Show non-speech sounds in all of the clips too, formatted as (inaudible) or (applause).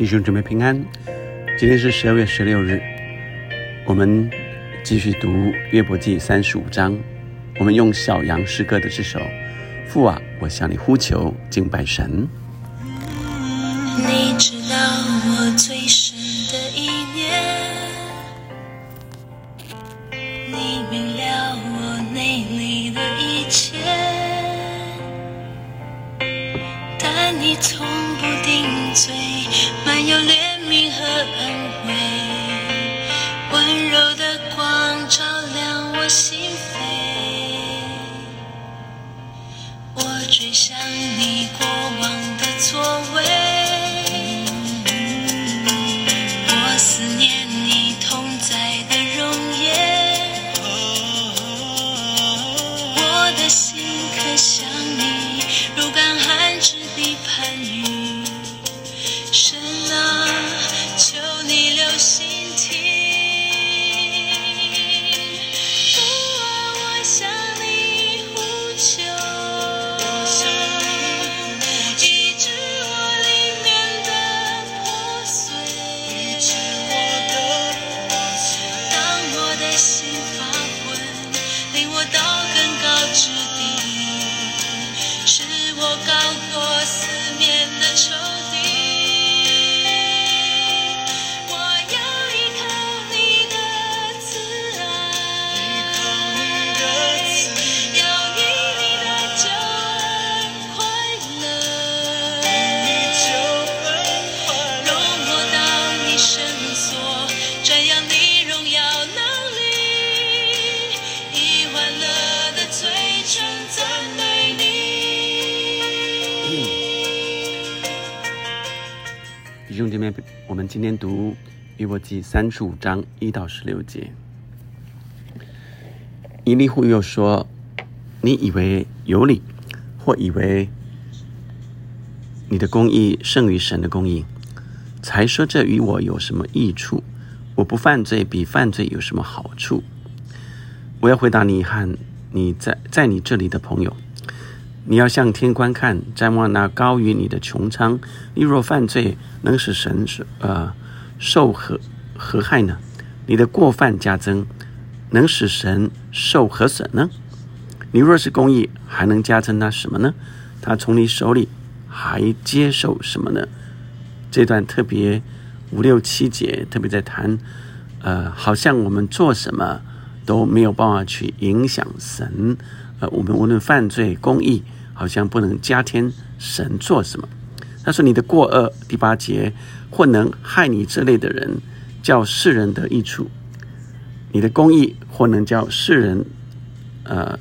弟兄姊妹平安，今天是十二月十六日，我们继续读约伯记三十五章。我们用小羊诗歌的这首《父啊，我向你呼求敬拜神》。你知道弟兄姐妹，我们今天读约伯记三十五章一到十六节。伊利户又说：“你以为有理，或以为你的公义胜于神的公义，才说这与我有什么益处？我不犯罪，比犯罪有什么好处？”我要回答你和你在在你这里的朋友。你要向天观看，瞻望那高于你的穹苍。你若犯罪，能使神呃受何何害呢？你的过犯加增，能使神受何损呢？你若是公义，还能加增他什么呢？他从你手里还接受什么呢？这段特别五六七节，特别在谈，呃，好像我们做什么都没有办法去影响神。呃，我们无论犯罪、公义，好像不能加添神做什么。他说：“你的过恶，第八节，或能害你这类的人，叫世人得益处；你的公义，或能叫世人，呃，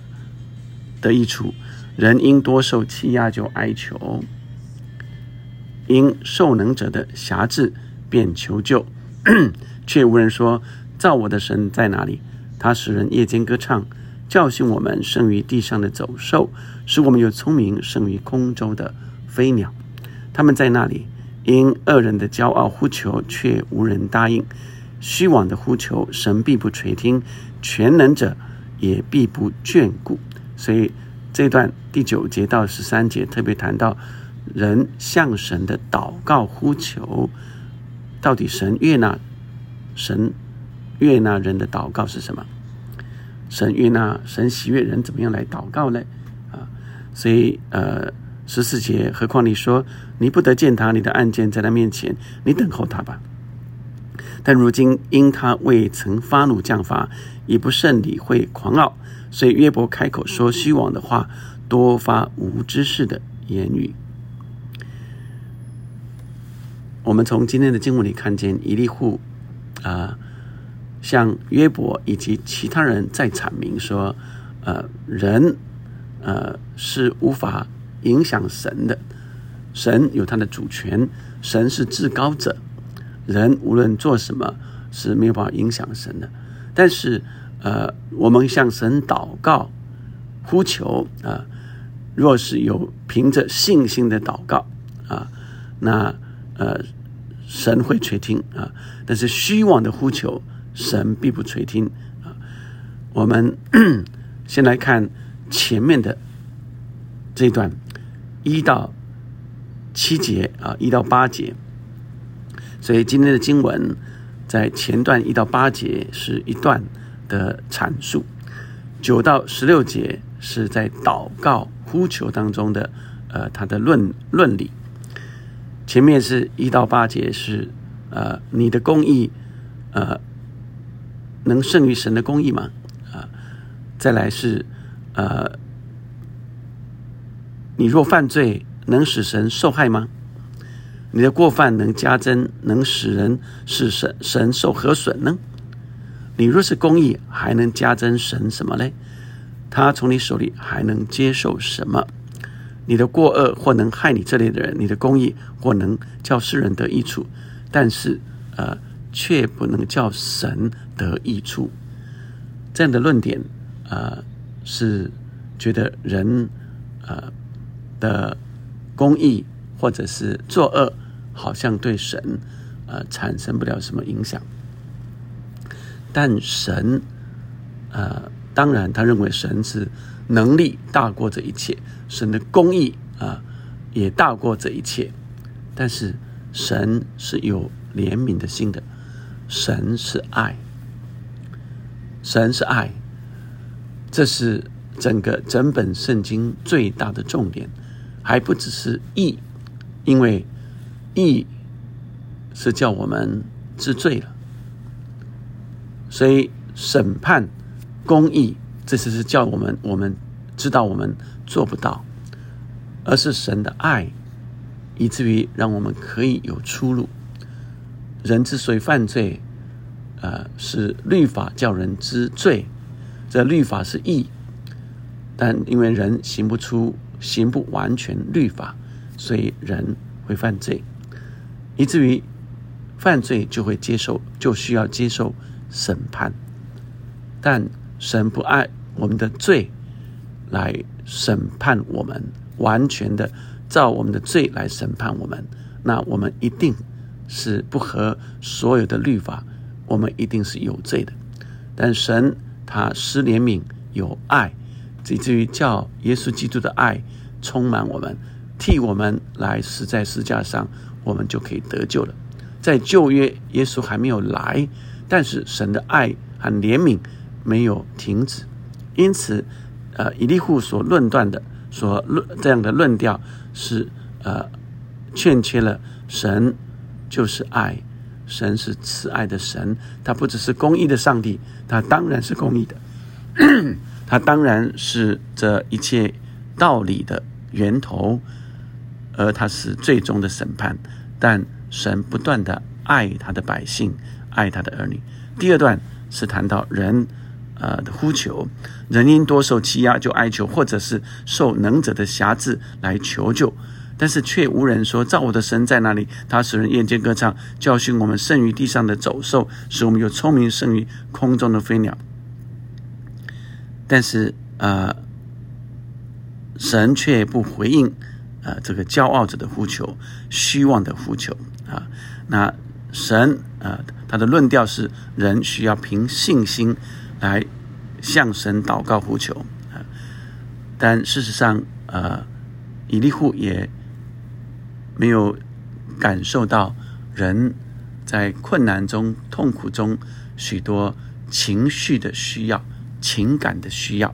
得益处。人因多受欺压，就哀求；因受能者的辖制，便求救，(clears throat) 却无人说：造我的神在哪里？他使人夜间歌唱。”教训我们胜于地上的走兽，使我们有聪明胜于空中的飞鸟。他们在那里，因恶人的骄傲呼求，却无人答应；虚妄的呼求，神必不垂听；全能者也必不眷顾。所以这段第九节到十三节特别谈到人向神的祷告呼求，到底神悦纳神悦纳人的祷告是什么？神悦纳，神喜悦人怎么样来祷告呢？啊，所以呃十四节，何况你说你不得见他，你的案件在他面前，你等候他吧。但如今因他未曾发怒降罚，也不甚理会狂傲，所以约伯开口说虚妄的话，多发无知识的言语。我们从今天的经文里看见以利户啊。向约伯以及其他人在阐明说，呃，人，呃，是无法影响神的，神有他的主权，神是至高者，人无论做什么是没有办法影响神的。但是，呃，我们向神祷告、呼求啊，若是有凭着信心的祷告啊，那呃，神会垂听啊。但是虚妄的呼求。神必不垂听啊！我们 (coughs) 先来看前面的这段一到七节啊，一到八节。所以今天的经文在前段一到八节是一段的阐述，九到十六节是在祷告呼求当中的呃他的论论理。前面是一到八节是呃你的公义呃能胜于神的公义吗？啊，再来是呃你若犯罪能使神受害吗？你的过犯能加增，能使人使神神受何损呢？你若是公义，还能加增神什么呢？他从你手里还能接受什么？你的过恶或能害你这类的人，你的公义或能叫世人得益处，但是呃，却不能叫神得益处。这样的论点呃，是觉得人呃的公义。或者是作恶，好像对神，呃，产生不了什么影响。但神，呃，当然他认为神是能力大过这一切，神的公义啊也大过这一切。但是神是有怜悯的心的，神是爱，神是爱，这是整个整本圣经最大的重点，还不只是义。因为义是叫我们知罪了，所以审判公义，这只是叫我们我们知道我们做不到，而是神的爱，以至于让我们可以有出路。人之所以犯罪，呃，是律法叫人知罪，这律法是义，但因为人行不出、行不完全律法。所以人会犯罪，以至于犯罪就会接受，就需要接受审判。但神不爱我们的罪来审判我们，完全的照我们的罪来审判我们，那我们一定是不合所有的律法，我们一定是有罪的。但神他施怜悯，有爱，以至于叫耶稣基督的爱充满我们。替我们来死在十字架上，我们就可以得救了。在旧约，耶稣还没有来，但是神的爱和怜悯没有停止。因此，呃，以利户所论断的、所论这样的论调是呃，欠缺了神就是爱，神是慈爱的神，他不只是公义的上帝，他当然是公义的，(coughs) 他当然是这一切道理的源头。而他是最终的审判，但神不断的爱他的百姓，爱他的儿女。第二段是谈到人，呃的呼求，人因多受欺压就哀求，或者是受能者的辖制来求救，但是却无人说造我的神在哪里？他使人夜间歌唱，教训我们胜于地上的走兽，使我们有聪明胜于空中的飞鸟。但是呃，神却不回应。呃，这个骄傲者的呼求，虚妄的呼求啊，那神啊，他的论调是人需要凭信心来向神祷告呼求啊，但事实上，呃，以利户也没有感受到人在困难中、痛苦中许多情绪的需要、情感的需要，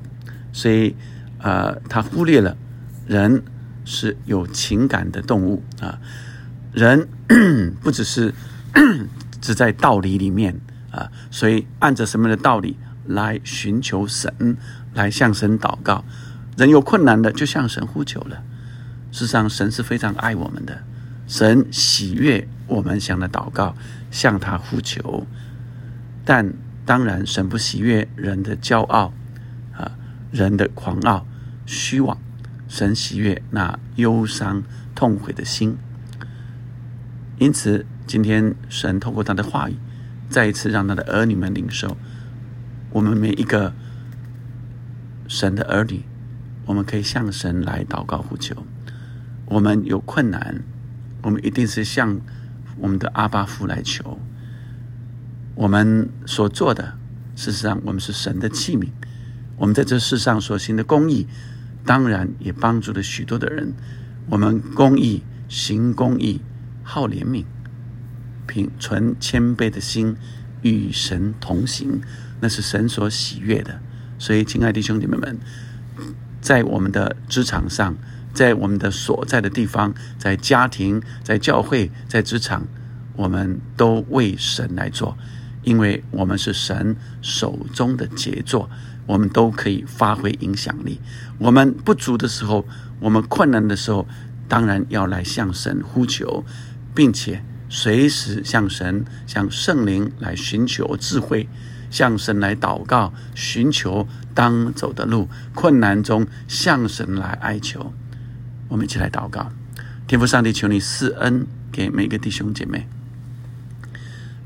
所以呃，他忽略了人。是有情感的动物啊，人不只是 (coughs) 只在道理里面啊，所以按着什么的道理来寻求神，来向神祷告。人有困难的就向神呼求了。事实上，神是非常爱我们的，神喜悦我们向他祷告，向他呼求。但当然，神不喜悦人的骄傲啊，人的狂傲、虚妄。神喜悦那忧伤痛悔的心，因此今天神透过他的话语，再一次让他的儿女们领受，我们每一个神的儿女，我们可以向神来祷告呼求。我们有困难，我们一定是向我们的阿巴父来求。我们所做的，事实上我们是神的器皿，我们在这世上所行的公义。当然也帮助了许多的人。我们公益行公益，好怜悯，凭存谦卑的心与神同行，那是神所喜悦的。所以，亲爱的弟兄姐妹们，在我们的职场上，在我们的所在的地方，在家庭、在教会、在职场，我们都为神来做，因为我们是神手中的杰作，我们都可以发挥影响力。我们不足的时候，我们困难的时候，当然要来向神呼求，并且随时向神、向圣灵来寻求智慧。向神来祷告，寻求当走的路；困难中向神来哀求。我们一起来祷告，天父上帝，求你赐恩给每个弟兄姐妹。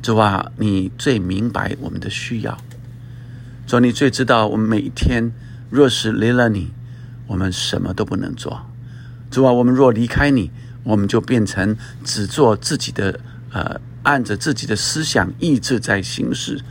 主啊，你最明白我们的需要，主你最知道我们每一天若是离了你，我们什么都不能做。主啊，我们若离开你，我们就变成只做自己的，呃，按着自己的思想意志在行事。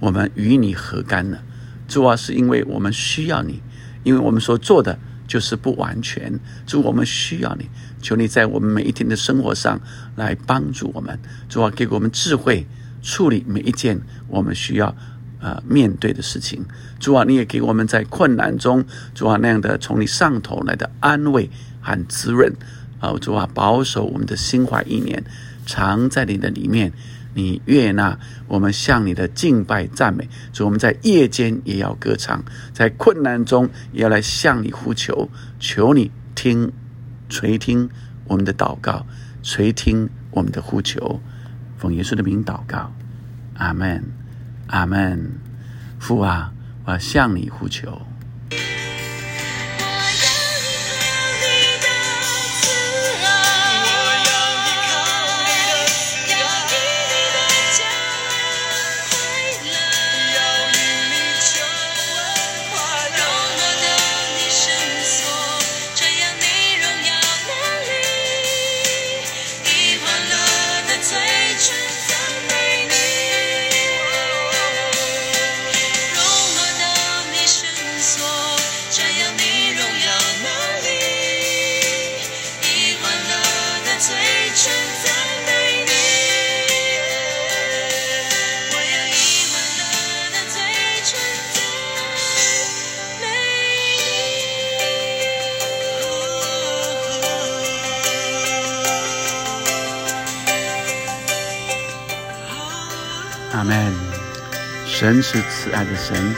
我们与你何干呢？主啊，是因为我们需要你，因为我们所做的就是不完全。主，我们需要你，求你在我们每一天的生活上来帮助我们。主啊，给我们智慧处理每一件我们需要呃面对的事情。主啊，你也给我们在困难中，主啊那样的从你上头来的安慰和滋润。啊，主啊，保守我们的心怀意念，藏在你的里面。你悦纳我们向你的敬拜赞美，所以我们在夜间也要歌唱，在困难中也要来向你呼求，求你听垂听我们的祷告，垂听我们的呼求，奉耶稣的名祷告，阿门，阿门。父啊，我向你呼求。阿门。神是慈爱的神，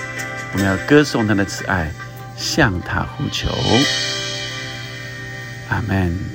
我们要歌颂他的慈爱，向他呼求。阿门。